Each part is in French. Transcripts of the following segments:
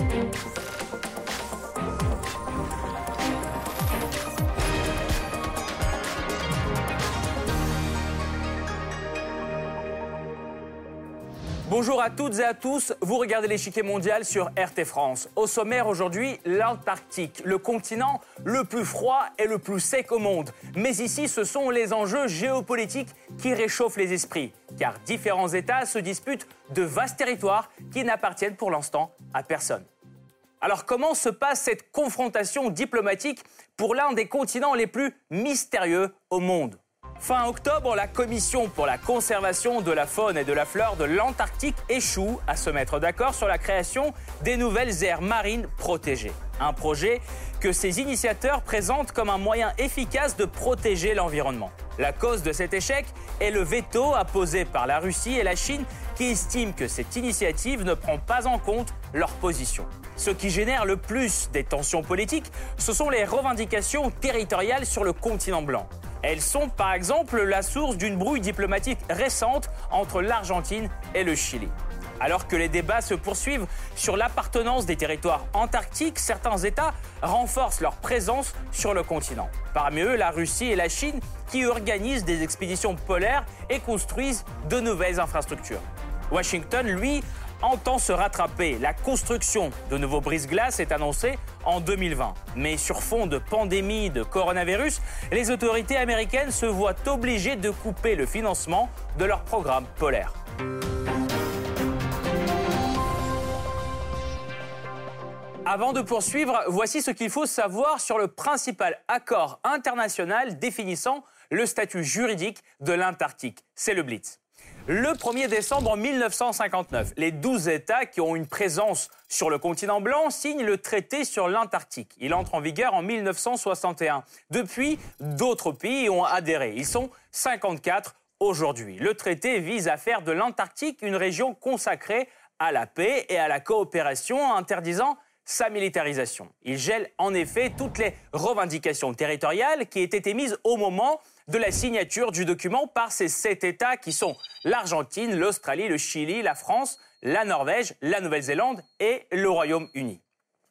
Thank you. Bonjour à toutes et à tous, vous regardez l'échiquier mondial sur RT France. Au sommaire aujourd'hui, l'Antarctique, le continent le plus froid et le plus sec au monde. Mais ici, ce sont les enjeux géopolitiques qui réchauffent les esprits, car différents États se disputent de vastes territoires qui n'appartiennent pour l'instant à personne. Alors comment se passe cette confrontation diplomatique pour l'un des continents les plus mystérieux au monde? Fin octobre, la Commission pour la conservation de la faune et de la flore de l'Antarctique échoue à se mettre d'accord sur la création des nouvelles aires marines protégées. Un projet que ses initiateurs présentent comme un moyen efficace de protéger l'environnement. La cause de cet échec est le veto apposé par la Russie et la Chine qui estiment que cette initiative ne prend pas en compte leur position. Ce qui génère le plus des tensions politiques, ce sont les revendications territoriales sur le continent blanc. Elles sont par exemple la source d'une brouille diplomatique récente entre l'Argentine et le Chili. Alors que les débats se poursuivent sur l'appartenance des territoires antarctiques, certains États renforcent leur présence sur le continent. Parmi eux, la Russie et la Chine qui organisent des expéditions polaires et construisent de nouvelles infrastructures. Washington, lui, entend se rattraper. La construction de nouveaux brise-glaces est annoncée en 2020. Mais sur fond de pandémie de coronavirus, les autorités américaines se voient obligées de couper le financement de leur programme polaire. Avant de poursuivre, voici ce qu'il faut savoir sur le principal accord international définissant le statut juridique de l'Antarctique. C'est le Blitz. Le 1er décembre 1959, les 12 États qui ont une présence sur le continent blanc signent le traité sur l'Antarctique. Il entre en vigueur en 1961. Depuis, d'autres pays ont adhéré. Ils sont 54 aujourd'hui. Le traité vise à faire de l'Antarctique une région consacrée à la paix et à la coopération, interdisant sa militarisation. Il gèle en effet toutes les revendications territoriales qui étaient émises au moment de la signature du document par ces sept États qui sont l'Argentine, l'Australie, le Chili, la France, la Norvège, la Nouvelle-Zélande et le Royaume-Uni.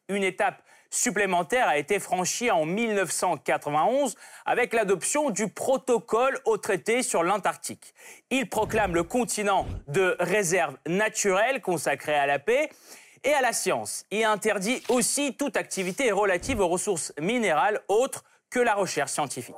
Une étape supplémentaire a été franchie en 1991 avec l'adoption du protocole au traité sur l'Antarctique. Il proclame le continent de réserve naturelle consacrée à la paix et à la science. Il interdit aussi toute activité relative aux ressources minérales autres que la recherche scientifique.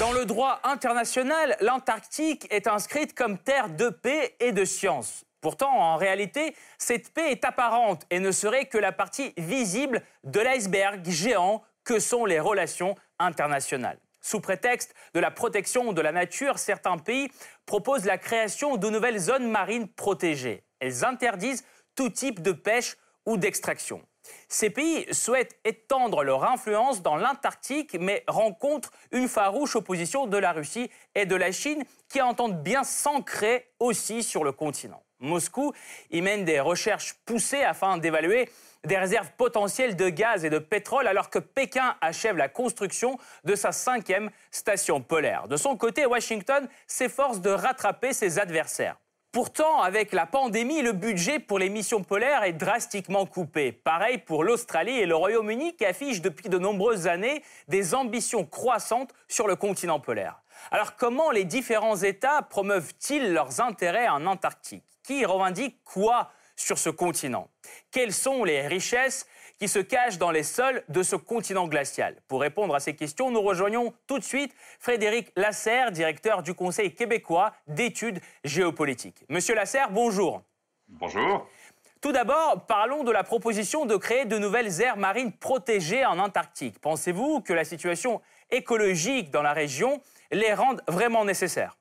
Dans le droit international, l'Antarctique est inscrite comme terre de paix et de science. Pourtant, en réalité, cette paix est apparente et ne serait que la partie visible de l'iceberg géant que sont les relations internationales. Sous prétexte de la protection de la nature, certains pays proposent la création de nouvelles zones marines protégées. Elles interdisent tout type de pêche ou d'extraction. Ces pays souhaitent étendre leur influence dans l'Antarctique, mais rencontrent une farouche opposition de la Russie et de la Chine qui entendent bien s'ancrer aussi sur le continent. Moscou y mène des recherches poussées afin d'évaluer des réserves potentielles de gaz et de pétrole alors que Pékin achève la construction de sa cinquième station polaire. De son côté, Washington s'efforce de rattraper ses adversaires. Pourtant, avec la pandémie, le budget pour les missions polaires est drastiquement coupé. Pareil pour l'Australie et le Royaume-Uni qui affichent depuis de nombreuses années des ambitions croissantes sur le continent polaire. Alors comment les différents États promeuvent-ils leurs intérêts en Antarctique? Qui revendique quoi sur ce continent? Quelles sont les richesses qui se cache dans les sols de ce continent glacial. Pour répondre à ces questions, nous rejoignons tout de suite Frédéric Lasserre, directeur du Conseil québécois d'études géopolitiques. Monsieur Lasserre, bonjour. Bonjour. Tout d'abord, parlons de la proposition de créer de nouvelles aires marines protégées en Antarctique. Pensez-vous que la situation écologique dans la région les rende vraiment nécessaires?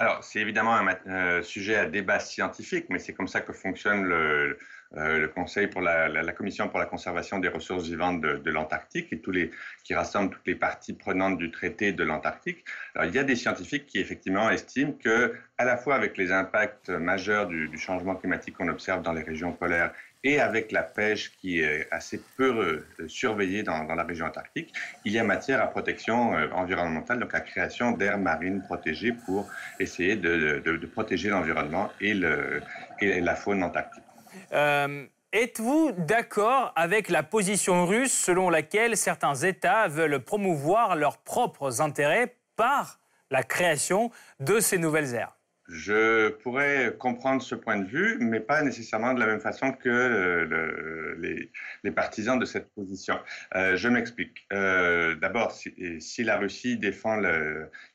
Alors, c'est évidemment un euh, sujet à débat scientifique, mais c'est comme ça que fonctionne le, le Conseil pour la, Commission pour la conservation des ressources vivantes de, de l'Antarctique et tous les qui rassemble toutes les parties prenantes du traité de l'Antarctique. Alors il y a des scientifiques qui effectivement estiment que à la fois avec les impacts majeurs du, du changement climatique qu'on observe dans les régions polaires et avec la pêche qui est assez peu euh, surveillée dans, la région antarctique, il y a matière à protection euh, environnementale, donc à création d'aires marines protégées pour essayer de, protéger l'environnement et, la faune antarctique. Euh, êtes-vous d'accord avec la position russe selon laquelle certains États veulent promouvoir leurs propres intérêts par la création de ces nouvelles aires? Je pourrais comprendre ce point de vue, mais pas nécessairement de la même façon que le, les, partisans de cette position. Euh, je m'explique. Euh, D'abord, si, la Russie défend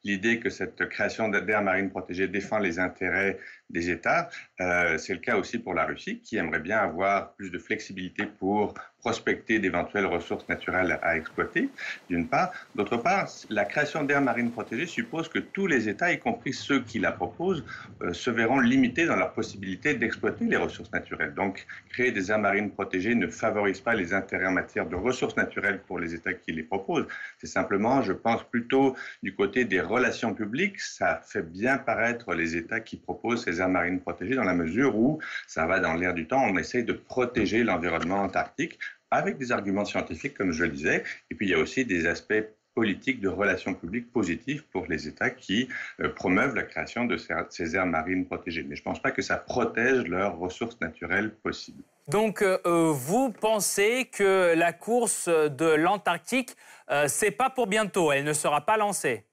l'idée que cette création d'aires marines protégées défend les intérêts des États, euh, c'est le cas aussi pour la Russie, qui aimerait bien avoir plus de flexibilité pour prospecter d'éventuelles ressources naturelles à exploiter, d'une part. D'autre part, la création d'aires marines protégées suppose que tous les États, y compris ceux qui la proposent, euh, se verront limités dans leur possibilité d'exploiter les ressources naturelles. Donc, créer des aires marines protégées ne favorise pas les intérêts en matière de ressources naturelles pour les États qui les proposent. C'est simplement, je pense, plutôt du côté des relations publiques, ça fait bien paraître les États qui proposent ces aires marines protégées dans la mesure où ça va dans l'air du temps, on essaye de protéger l'environnement antarctique avec des arguments scientifiques, comme je le disais. Et puis, il y a aussi des aspects politiques de relations publiques positifs pour les États qui euh, promeuvent la création de ces, aires marines protégées. Mais je ne pense pas que ça protège leurs ressources naturelles possibles. Donc, euh, euh, vous pensez que la course de l'Antarctique, c'est pas pour bientôt, elle ne sera pas lancée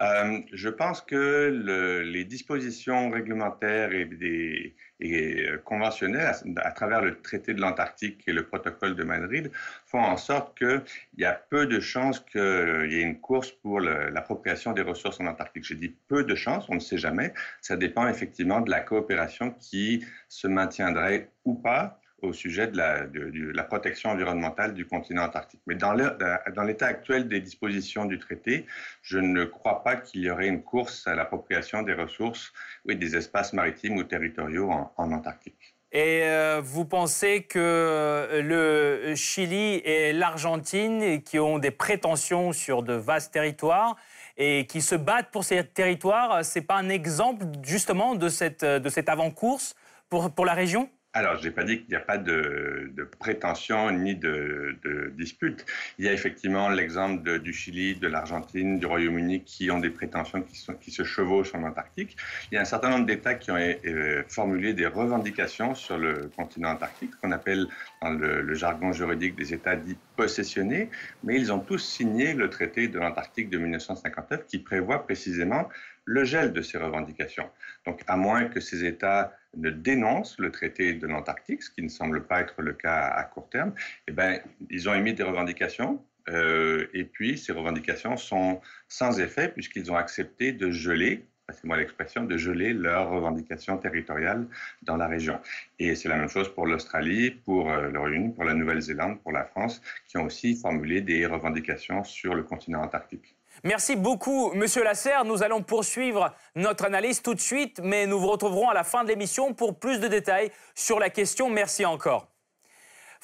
euh, je pense que les dispositions réglementaires et, euh, conventionnelles à, travers le traité de l'Antarctique et le protocole de Madrid font en sorte qu'il y a peu de chances qu'il y ait une course pour l'appropriation des ressources en Antarctique. J'ai dit peu de chances, on ne sait jamais. Ça dépend effectivement de la coopération qui se maintiendrait ou pas au sujet de la, protection environnementale du continent antarctique. Mais dans l'état actuel des dispositions du traité, je ne crois pas qu'il y aurait une course à l'appropriation des ressources ou des espaces maritimes ou territoriaux en, Antarctique. Et euh, vous pensez que le Chili et l'Argentine, qui ont des prétentions sur de vastes territoires et qui se battent pour ces territoires, c'est pas un exemple justement de cette, cette avant-course pour la région? Alors, je n'ai pas dit qu'il n'y a pas de, prétention ni de, dispute. Il y a effectivement l'exemple du Chili, de l'Argentine, du Royaume-Uni qui ont des prétentions qui, se chevauchent en Antarctique. Il y a un certain nombre d'États qui ont euh, formulé des revendications sur le continent antarctique, qu'on appelle dans le, le, jargon juridique des États dits possessionnés, mais ils ont tous signé le traité de l'Antarctique de 1959 qui prévoit précisément le gel de ces revendications. Donc, à moins que ces États ne dénoncent le traité de l'Antarctique, ce qui ne semble pas être le cas à court terme, eh ben, ils ont émis des revendications. Euh, et puis, ces revendications sont sans effet puisqu'ils ont accepté de geler c'est moi l'expression, de geler leurs revendications territoriales dans la région. Et c'est la même chose pour l'Australie, pour euh, le Royaume-Uni, pour la Nouvelle-Zélande, pour la France, qui ont aussi formulé des revendications sur le continent antarctique. Merci beaucoup, Monsieur Lasserre. Nous allons poursuivre notre analyse tout de suite, mais nous vous retrouverons à la fin de l'émission pour plus de détails sur la question. Merci encore.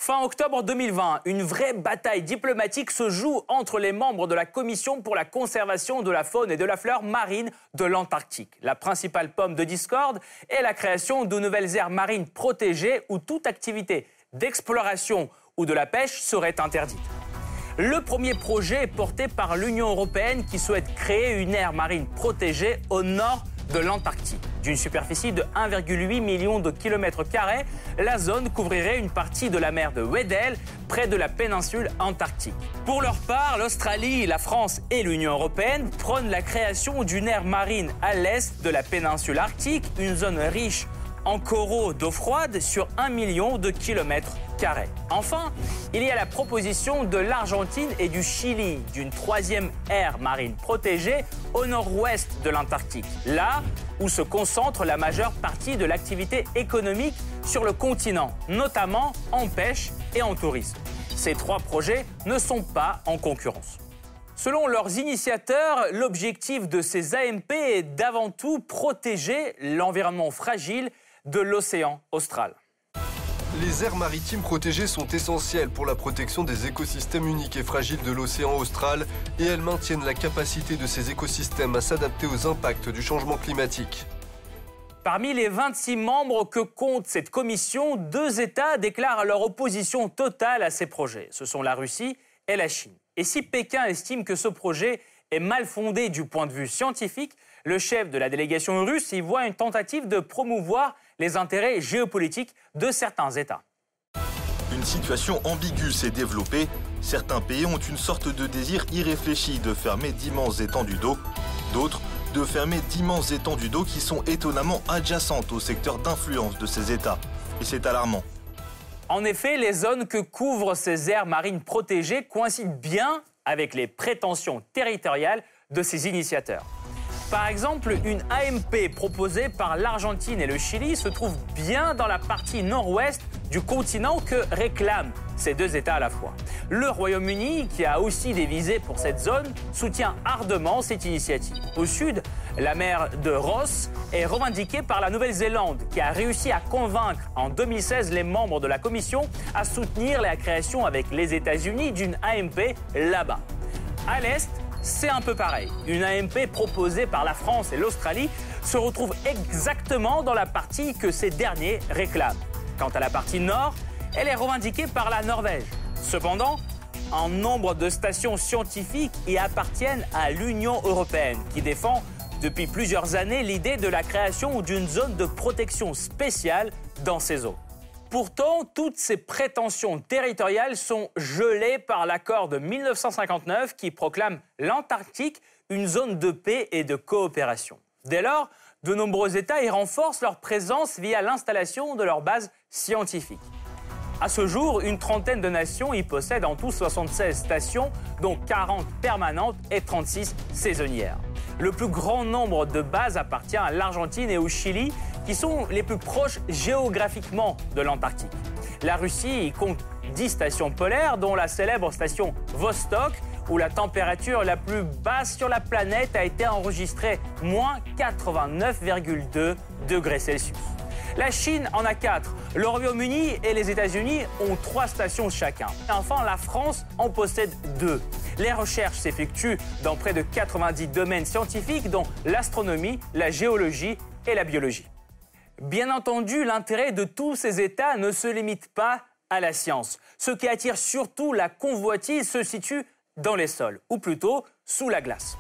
Fin octobre 2020, une vraie bataille diplomatique se joue entre les membres de la Commission pour la conservation de la faune et de la fleur marine de l'Antarctique. La principale pomme de discorde est la création de nouvelles aires marines protégées où toute activité d'exploration ou de la pêche serait interdite. Le premier projet est porté par l'Union européenne qui souhaite créer une aire marine protégée au nord de l'Antarctique. D'une superficie de 1,8 million de kilomètres carrés, la zone couvrirait une partie de la mer de Weddell, près de la péninsule antarctique. Pour leur part, l'Australie, la France et l'Union européenne prônent la création d'une aire marine à l'est de la péninsule arctique, une zone riche en coraux d'eau froide sur 1 million de kilomètres carrés. Enfin, il y a la proposition de l'Argentine et du Chili d'une troisième aire marine protégée au nord-ouest de l'Antarctique, là où se concentre la majeure partie de l'activité économique sur le continent, notamment en pêche et en tourisme. Ces trois projets ne sont pas en concurrence. Selon leurs initiateurs, l'objectif de ces AMP est d'avant tout protéger l'environnement fragile de l'océan austral. Les aires maritimes protégées sont essentielles pour la protection des écosystèmes uniques et fragiles de l'océan austral et elles maintiennent la capacité de ces écosystèmes à s'adapter aux impacts du changement climatique. Parmi les 26 membres que compte cette commission, deux États déclarent leur opposition totale à ces projets. Ce sont la Russie et la Chine. Et si Pékin estime que ce projet est mal fondé du point de vue scientifique, le chef de la délégation russe y voit une tentative de promouvoir les intérêts géopolitiques de certains États. Une situation ambiguë s'est développée. Certains pays ont une sorte de désir irréfléchi de fermer d'immenses étendues d'eau. D'autres de fermer d'immenses étendues d'eau qui sont étonnamment adjacentes au secteur d'influence de ces États. Et c'est alarmant. En effet, les zones que couvrent ces aires marines protégées coïncident bien avec les prétentions territoriales de ces initiateurs. Par exemple, une AMP proposée par l'Argentine et le Chili se trouve bien dans la partie nord-ouest du continent que réclament ces deux États à la fois. Le Royaume-Uni, qui a aussi des visées pour cette zone, soutient ardemment cette initiative. Au sud, la mer de Ross est revendiquée par la Nouvelle-Zélande, qui a réussi à convaincre en 2016 les membres de la Commission à soutenir la création avec les États-Unis d'une AMP là-bas. À l'est, c'est un peu pareil. Une AMP proposée par la France et l'Australie se retrouve exactement dans la partie que ces derniers réclament. Quant à la partie nord, elle est revendiquée par la Norvège. Cependant, un nombre de stations scientifiques y appartiennent à l'Union européenne, qui défend depuis plusieurs années l'idée de la création d'une zone de protection spéciale dans ces eaux. Pourtant, toutes ces prétentions territoriales sont gelées par l'accord de 1959 qui proclame l'Antarctique une zone de paix et de coopération. Dès lors, de nombreux États y renforcent leur présence via l'installation de leurs bases scientifiques. À ce jour, une trentaine de nations y possèdent en tout 76 stations, dont 40 permanentes et 36 saisonnières. Le plus grand nombre de bases appartient à l'Argentine et au Chili, qui sont les plus proches géographiquement de l'Antarctique. La Russie compte 10 stations polaires, dont la célèbre station Vostok, où la température la plus basse sur la planète a été enregistrée moins 89,2 degrés Celsius. La Chine en a 4, le Royaume-Uni et les États-Unis ont 3 stations chacun. Enfin, la France en possède 2. Les recherches s'effectuent dans près de 90 domaines scientifiques, dont l'astronomie, la géologie et la biologie. Bien entendu, l'intérêt de tous ces États ne se limite pas à la science. Ce qui attire surtout la convoitise se situe dans les sols, ou plutôt sous la glace.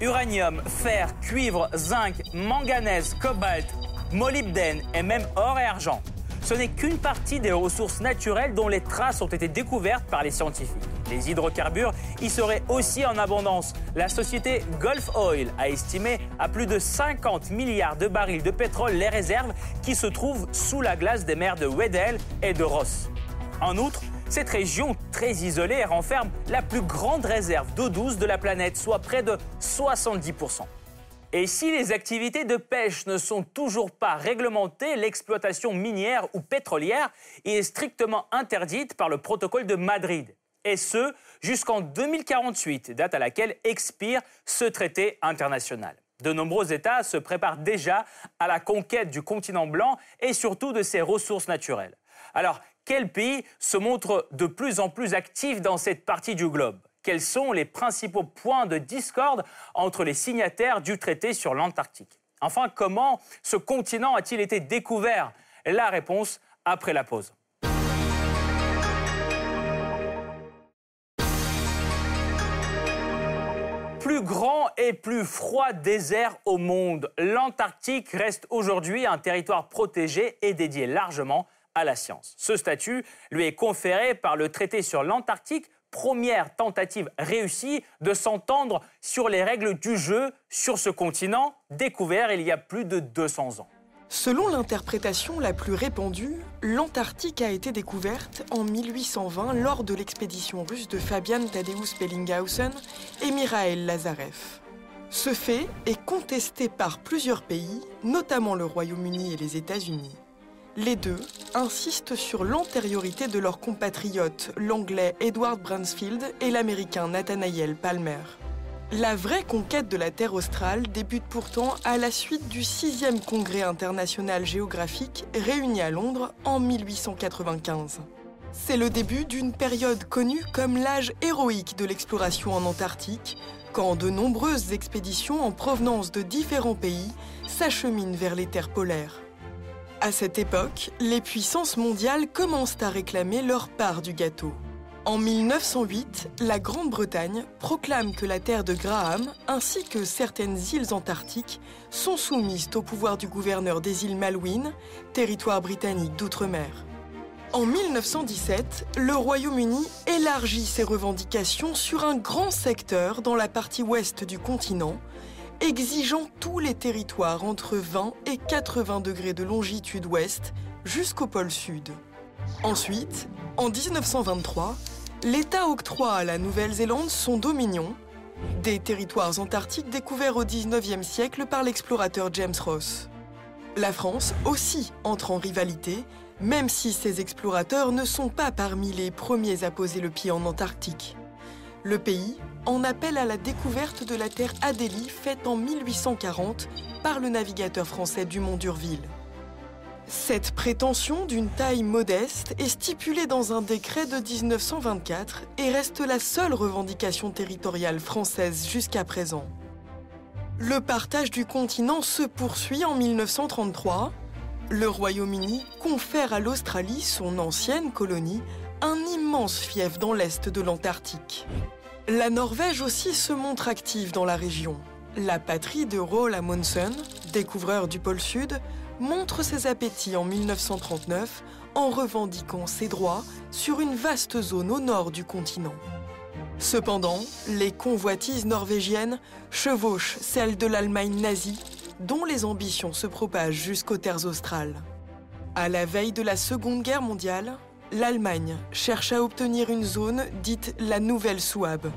Uranium, fer, cuivre, zinc, manganèse, cobalt, molybdène et même or et argent. Ce n'est qu'une partie des ressources naturelles dont les traces ont été découvertes par les scientifiques. Les hydrocarbures y seraient aussi en abondance. La société Gulf Oil a estimé à plus de 50 milliards de barils de pétrole les réserves qui se trouvent sous la glace des mers de Weddell et de Ross. En outre, cette région très isolée renferme la plus grande réserve d'eau douce de la planète, soit près de 70%. Et si les activités de pêche ne sont toujours pas réglementées, l'exploitation minière ou pétrolière est strictement interdite par le protocole de Madrid. Et ce, jusqu'en 2048, date à laquelle expire ce traité international. De nombreux États se préparent déjà à la conquête du continent blanc et surtout de ses ressources naturelles. Alors, quel pays se montre de plus en plus actif dans cette partie du globe? Quels sont les principaux points de discorde entre les signataires du traité sur l'Antarctique? Enfin, comment ce continent a-t-il été découvert? La réponse après la pause. Plus grand et plus froid désert au monde, l'Antarctique reste aujourd'hui un territoire protégé et dédié largement à la science. Ce statut lui est conféré par le traité sur l'Antarctique première tentative réussie de s'entendre sur les règles du jeu sur ce continent découvert il y a plus de 200 ans. Selon l'interprétation la plus répandue, l'Antarctique a été découverte en 1820 lors de l'expédition russe de Fabian Tadeusz Bellinghausen et Mikhail Lazarev. Ce fait est contesté par plusieurs pays, notamment le Royaume-Uni et les États-Unis. Les deux insistent sur l'antériorité de leurs compatriotes, l'anglais Edward Bransfield et l'américain Nathaniel Palmer. La vraie conquête de la Terre australe débute pourtant à la suite du 6e Congrès international géographique réuni à Londres en 1895. C'est le début d'une période connue comme l'âge héroïque de l'exploration en Antarctique, quand de nombreuses expéditions en provenance de différents pays s'acheminent vers les terres polaires. À cette époque, les puissances mondiales commencent à réclamer leur part du gâteau. En 1908, la Grande-Bretagne proclame que la terre de Graham ainsi que certaines îles antarctiques sont soumises au pouvoir du gouverneur des îles Malouines, territoire britannique d'outre-mer. En 1917, le Royaume-Uni élargit ses revendications sur un grand secteur dans la partie ouest du continent, exigeant tous les territoires entre 20 et 80 degrés de longitude ouest jusqu'au pôle sud. Ensuite, en 1923, l'État octroie à la Nouvelle-Zélande son dominion, des territoires antarctiques découverts au 19e siècle par l'explorateur James Ross. La France aussi entre en rivalité, même si ces explorateurs ne sont pas parmi les premiers à poser le pied en Antarctique. Le pays en appelle à la découverte de la terre Adélie faite en 1840 par le navigateur français Dumont d'Urville. Cette prétention d'une taille modeste est stipulée dans un décret de 1924 et reste la seule revendication territoriale française jusqu'à présent. Le partage du continent se poursuit en 1933. Le Royaume-Uni confère à l'Australie, son ancienne colonie, un immense fief dans l'est de l'Antarctique. La Norvège aussi se montre active dans la région. La patrie de Roald Amundsen, découvreur du pôle Sud, montre ses appétits en 1939 en revendiquant ses droits sur une vaste zone au nord du continent. Cependant, les convoitises norvégiennes chevauchent celles de l'Allemagne nazie, dont les ambitions se propagent jusqu'aux terres australes. À la veille de la Seconde Guerre mondiale, l'Allemagne cherche à obtenir une zone dite la Nouvelle Souabe.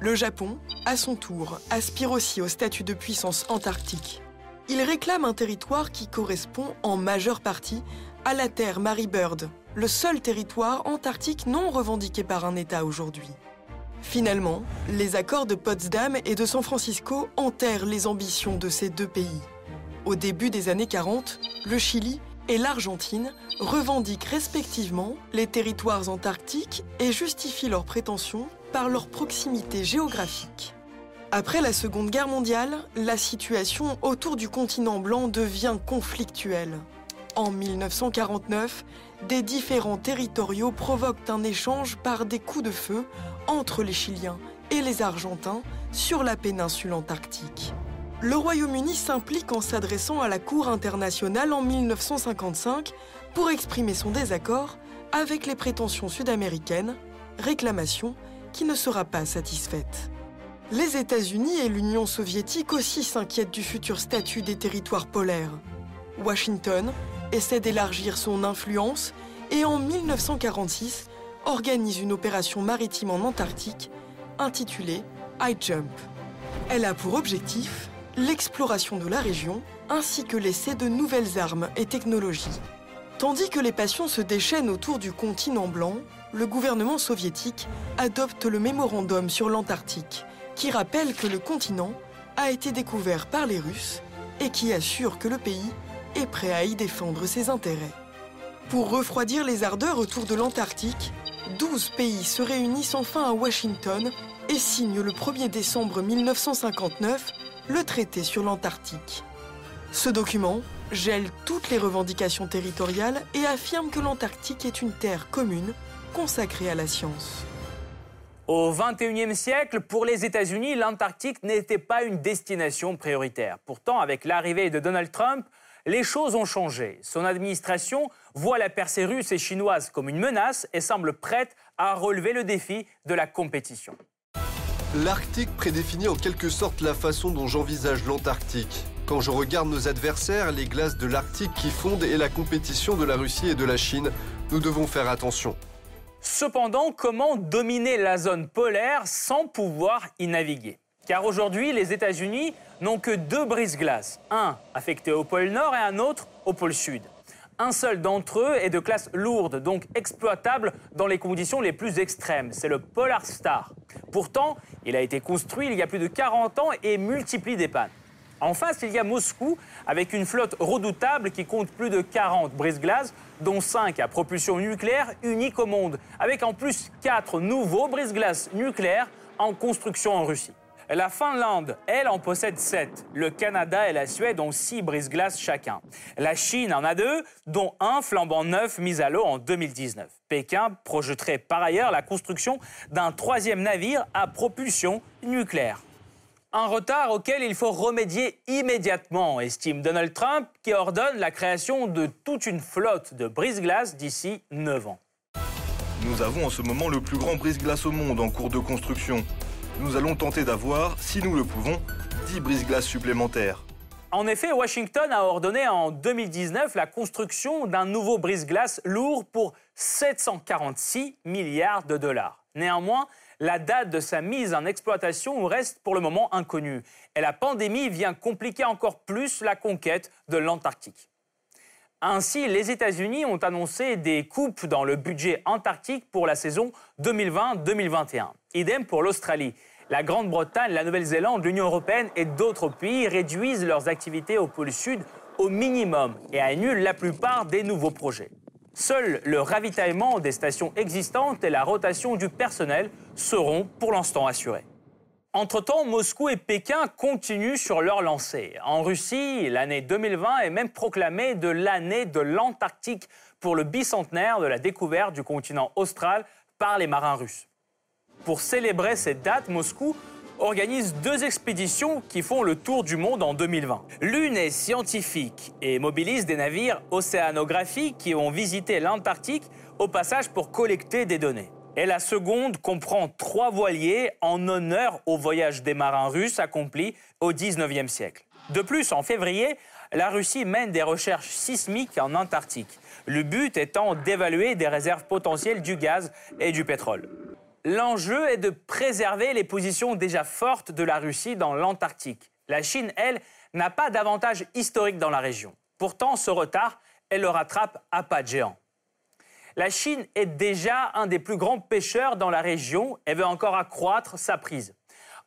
Le Japon, à son tour, aspire aussi au statut de puissance antarctique. Il réclame un territoire qui correspond en majeure partie à la terre Mary Bird, le seul territoire antarctique non revendiqué par un État aujourd'hui. Finalement, les accords de Potsdam et de San Francisco enterrent les ambitions de ces deux pays. Au début des années 40, le Chili et l'Argentine revendiquent respectivement les territoires antarctiques et justifient leurs prétentions par leur proximité géographique. Après la Seconde Guerre mondiale, la situation autour du continent blanc devient conflictuelle. En 1949, des différents territoriaux provoquent un échange par des coups de feu entre les Chiliens et les Argentins sur la péninsule antarctique. Le Royaume-Uni s'implique en s'adressant à la Cour internationale en 1955 pour exprimer son désaccord avec les prétentions sud-américaines, réclamation qui ne sera pas satisfaite. Les États-Unis et l'Union soviétique aussi s'inquiètent du futur statut des territoires polaires. Washington essaie d'élargir son influence et en 1946 organise une opération maritime en Antarctique intitulée High Jump. Elle a pour objectif l'exploration de la région ainsi que l'essai de nouvelles armes et technologies. Tandis que les passions se déchaînent autour du continent blanc, le gouvernement soviétique adopte le mémorandum sur l'Antarctique qui rappelle que le continent a été découvert par les Russes et qui assure que le pays est prêt à y défendre ses intérêts. Pour refroidir les ardeurs autour de l'Antarctique, 12 pays se réunissent enfin à Washington et signent le 1er décembre 1959 le traité sur l'Antarctique. Ce document gèle toutes les revendications territoriales et affirme que l'Antarctique est une terre commune consacrée à la science. Au XXIe siècle, pour les États-Unis, l'Antarctique n'était pas une destination prioritaire. Pourtant, avec l'arrivée de Donald Trump, les choses ont changé. Son administration voit la percée russe et chinoise comme une menace et semble prête à relever le défi de la compétition. L'Arctique prédéfinit en quelque sorte la façon dont j'envisage l'Antarctique. Quand je regarde nos adversaires, les glaces de l'Arctique qui fondent et la compétition de la Russie et de la Chine, nous devons faire attention. Cependant, comment dominer la zone polaire sans pouvoir y naviguer? Car aujourd'hui, les États-Unis n'ont que deux brises-glaces, un affecté au pôle Nord et un autre au pôle Sud. Un seul d'entre eux est de classe lourde, donc exploitable dans les conditions les plus extrêmes. C'est le Polar Star. Pourtant, il a été construit il y a plus de 40 ans et multiplie des pannes. En face, il y a Moscou, avec une flotte redoutable qui compte plus de 40 brise-glaces, dont 5 à propulsion nucléaire unique au monde, avec en plus 4 nouveaux brise-glaces nucléaires en construction en Russie. La Finlande, elle, en possède 7. Le Canada et la Suède ont 6 brise-glaces chacun. La Chine en a deux, dont un flambant neuf mis à l'eau en 2019. Pékin projeterait par ailleurs la construction d'un troisième navire à propulsion nucléaire. Un retard auquel il faut remédier immédiatement, estime Donald Trump, qui ordonne la création de toute une flotte de brise-glace d'ici 9 ans. Nous avons en ce moment le plus grand brise-glace au monde en cours de construction. Nous allons tenter d'avoir, si nous le pouvons, 10 brise-glaces supplémentaires. En effet, Washington a ordonné en 2019 la construction d'un nouveau brise-glace lourd pour 746 milliards de dollars. Néanmoins, la date de sa mise en exploitation reste pour le moment inconnue. Et la pandémie vient compliquer encore plus la conquête de l'Antarctique. Ainsi, les États-Unis ont annoncé des coupes dans le budget antarctique pour la saison 2020-2021. Idem pour l'Australie. La Grande-Bretagne, la Nouvelle-Zélande, l'Union européenne et d'autres pays réduisent leurs activités au pôle sud au minimum et annulent la plupart des nouveaux projets. Seul le ravitaillement des stations existantes et la rotation du personnel seront pour l'instant assurés. Entre-temps, Moscou et Pékin continuent sur leur lancée. En Russie, l'année 2020 est même proclamée de l'année de l'Antarctique pour le bicentenaire de la découverte du continent austral par les marins russes. Pour célébrer cette date, Moscou organise deux expéditions qui font le tour du monde en 2020. L'une est scientifique et mobilise des navires océanographiques qui ont visité l'Antarctique au passage pour collecter des données. Et la seconde comprend trois voiliers en honneur au voyage des marins russes accomplis au 19e siècle. De plus, en février, la Russie mène des recherches sismiques en Antarctique, le but étant d'évaluer des réserves potentielles du gaz et du pétrole. L'enjeu est de préserver les positions déjà fortes de la Russie dans l'Antarctique. La Chine, elle, n'a pas d'avantage historique dans la région. Pourtant, ce retard, elle le rattrape à pas de géant. La Chine est déjà un des plus grands pêcheurs dans la région et veut encore accroître sa prise.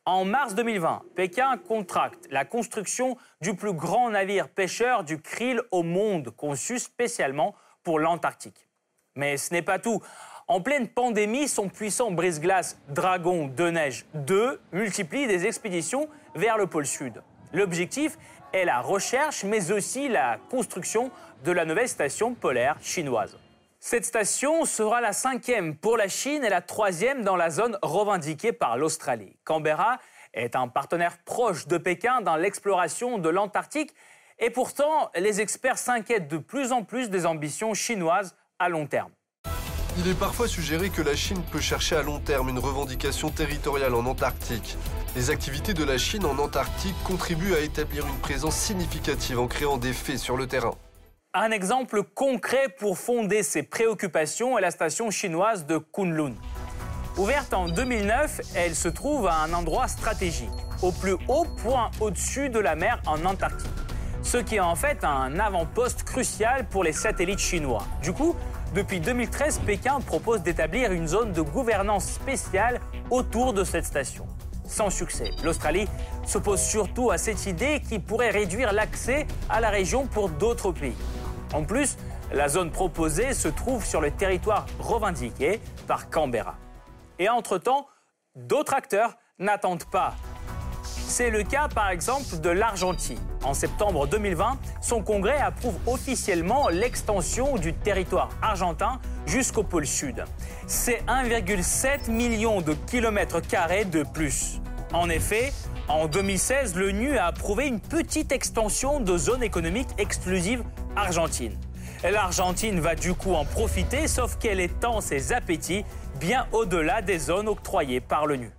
En mars 2020, Pékin contracte la construction du plus grand navire pêcheur du krill au monde, conçu spécialement pour l'Antarctique. Mais ce n'est pas tout. En pleine pandémie, son puissant brise-glace Dragon de Neige 2 multiplie des expéditions vers le pôle Sud. L'objectif est la recherche, mais aussi la construction de la nouvelle station polaire chinoise. Cette station sera la cinquième pour la Chine et la troisième dans la zone revendiquée par l'Australie. Canberra est un partenaire proche de Pékin dans l'exploration de l'Antarctique et pourtant les experts s'inquiètent de plus en plus des ambitions chinoises à long terme. Il est parfois suggéré que la Chine peut chercher à long terme une revendication territoriale en Antarctique. Les activités de la Chine en Antarctique contribuent à établir une présence significative en créant des faits sur le terrain. Un exemple concret pour fonder ses préoccupations est la station chinoise de Kunlun. Ouverte en 2009, elle se trouve à un endroit stratégique, au plus haut point au-dessus de la mer en Antarctique, ce qui est en fait un avant-poste crucial pour les satellites chinois. Du coup, depuis 2013, Pékin propose d'établir une zone de gouvernance spéciale autour de cette station. Sans succès, l'Australie s'oppose surtout à cette idée qui pourrait réduire l'accès à la région pour d'autres pays. En plus, la zone proposée se trouve sur le territoire revendiqué par Canberra. Et entre-temps, d'autres acteurs n'attendent pas. C'est le cas par exemple de l'Argentine. En septembre 2020, son congrès approuve officiellement l'extension du territoire argentin jusqu'au pôle sud. C'est 1,7 million de kilomètres carrés de plus. En effet, en 2016, l'ONU a approuvé une petite extension de zone économique exclusive argentine. L'Argentine va du coup en profiter, sauf qu'elle étend ses appétits bien au-delà des zones octroyées par l'ONU.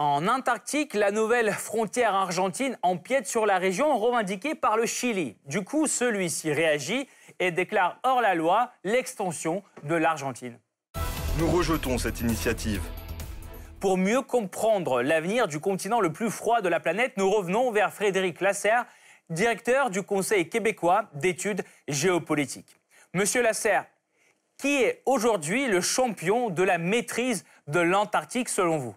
En Antarctique, la nouvelle frontière argentine empiète sur la région revendiquée par le Chili. Du coup, celui-ci réagit et déclare hors la loi l'extension de l'Argentine. Nous rejetons cette initiative. Pour mieux comprendre l'avenir du continent le plus froid de la planète, nous revenons vers Frédéric Lasserre, directeur du Conseil québécois d'études géopolitiques. Monsieur Lasserre, qui est aujourd'hui le champion de la maîtrise de l'Antarctique selon vous?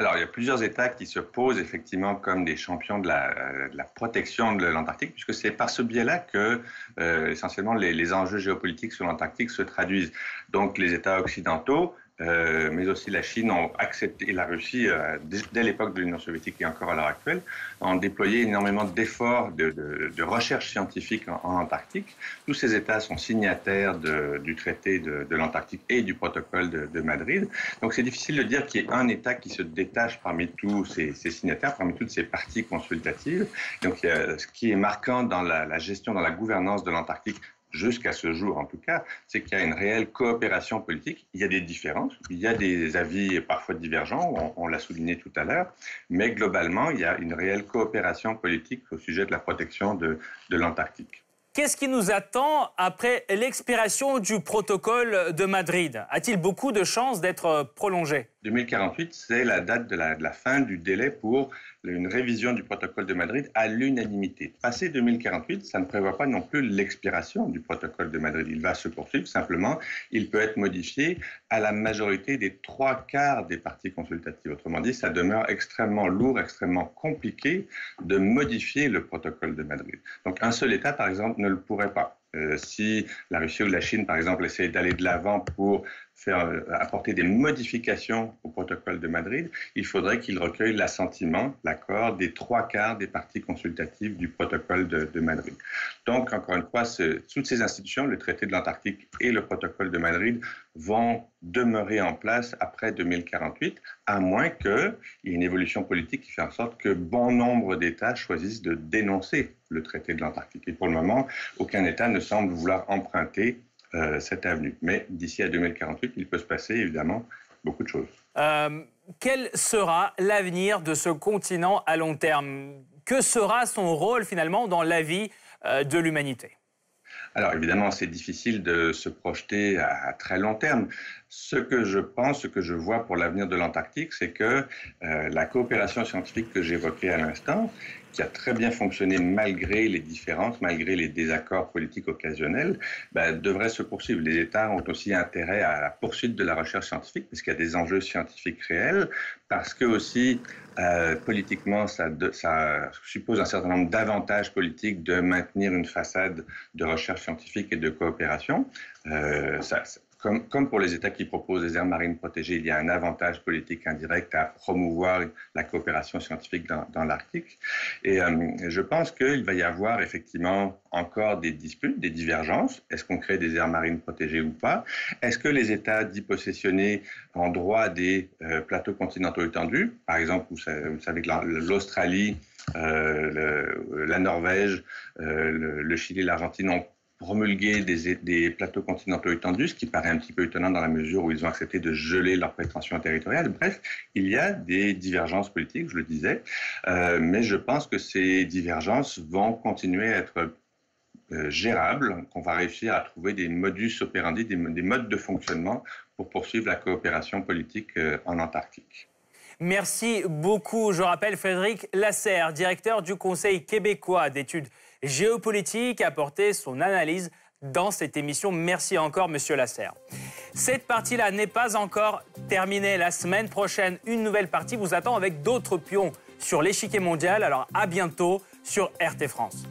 Alors, il y a plusieurs États qui se posent effectivement comme des champions de la, protection de l'Antarctique, puisque c'est par ce biais-là que euh, essentiellement les, les, enjeux géopolitiques sur l'Antarctique se traduisent. Donc, les États occidentaux euh, mais aussi la Chine ont accepté, et la Russie, euh, dès, l'époque de l'Union soviétique et encore à l'heure actuelle, ont déployé énormément d'efforts de, recherche scientifique en, Antarctique. Tous ces États sont signataires du traité de, l'Antarctique et du protocole de, Madrid. Donc c'est difficile de dire qu'il y ait un État qui se détache parmi tous ces, signataires, parmi toutes ces parties consultatives. Donc ce qui est marquant dans la gestion, dans la gouvernance de l'Antarctique, jusqu'à ce jour en tout cas, c'est qu'il y a une réelle coopération politique. Il y a des différences, il y a des avis parfois divergents, on, l'a souligné tout à l'heure, mais globalement, il y a une réelle coopération politique au sujet de la protection de, l'Antarctique. Qu'est-ce qui nous attend après l'expiration du protocole de Madrid? A-t-il beaucoup de chances d'être prolongé? 2048, c'est la date de la, fin du délai pour une révision du protocole de Madrid à l'unanimité. Passé 2048, ça ne prévoit pas non plus l'expiration du protocole de Madrid. Il va se poursuivre, simplement, il peut être modifié à la majorité des trois quarts des parties consultatives. Autrement dit, ça demeure extrêmement lourd, extrêmement compliqué de modifier le protocole de Madrid. Donc un seul État, par exemple, ne le pourrait pas. Euh, si la Russie ou la Chine, par exemple, essaient d'aller de l'avant pour euh, apporter des modifications au protocole de Madrid, il faudrait qu'il recueille l'assentiment, l'accord des trois quarts des parties consultatives du protocole de, Madrid. Donc, encore une fois, toutes ces institutions, le traité de l'Antarctique et le protocole de Madrid, vont demeurer en place après 2048, à moins qu'il y ait une évolution politique qui fait en sorte que bon nombre d'États choisissent de dénoncer le traité de l'Antarctique. Et pour le moment, aucun État ne semble vouloir emprunter cette avenue. Mais d'ici à 2048, il peut se passer évidemment beaucoup de choses. Euh, quel sera l'avenir de ce continent à long terme? Que sera son rôle finalement dans la vie euh, de l'humanité? Alors évidemment, c'est difficile de se projeter à très long terme. Ce que je pense, ce que je vois pour l'avenir de l'Antarctique, c'est que la coopération scientifique que j'évoquais à l'instant, qui a très bien fonctionné malgré les différences, malgré les désaccords politiques occasionnels, ben, devrait se poursuivre. Les États ont aussi intérêt à la poursuite de la recherche scientifique, parce qu'il y a des enjeux scientifiques réels, parce que aussi euh, politiquement, ça, suppose un certain nombre d'avantages politiques de maintenir une façade de recherche scientifique et de coopération. Euh, comme, pour les États qui proposent des aires marines protégées, il y a un avantage politique indirect à promouvoir la coopération scientifique dans, l'Arctique. Et euh, je pense qu'il va y avoir effectivement encore des disputes, des divergences. Est-ce qu'on crée des aires marines protégées ou pas? Est-ce que les États dits possessionnés en droit des euh, plateaux continentaux étendus, par exemple, vous savez, que l'Australie, euh, la Norvège, le, le Chili, l'Argentine ont promulguer des, des, plateaux continentaux étendus, ce qui paraît un petit peu étonnant dans la mesure où ils ont accepté de geler leurs prétentions territoriales. Bref, il y a des divergences politiques, je le disais, euh, mais je pense que ces divergences vont continuer à être euh, gérables, qu'on va réussir à trouver des modus operandi, des, des, modes de fonctionnement pour poursuivre la coopération politique euh, en Antarctique. Merci beaucoup. Je rappelle Frédéric Lasserre, directeur du Conseil québécois d'études géopolitiques, a apporté son analyse dans cette émission. Merci encore, Monsieur Lasserre. Cette partie-là n'est pas encore terminée. La semaine prochaine, une nouvelle partie vous attend avec d'autres pions sur l'échiquier mondial. Alors à bientôt sur RT France.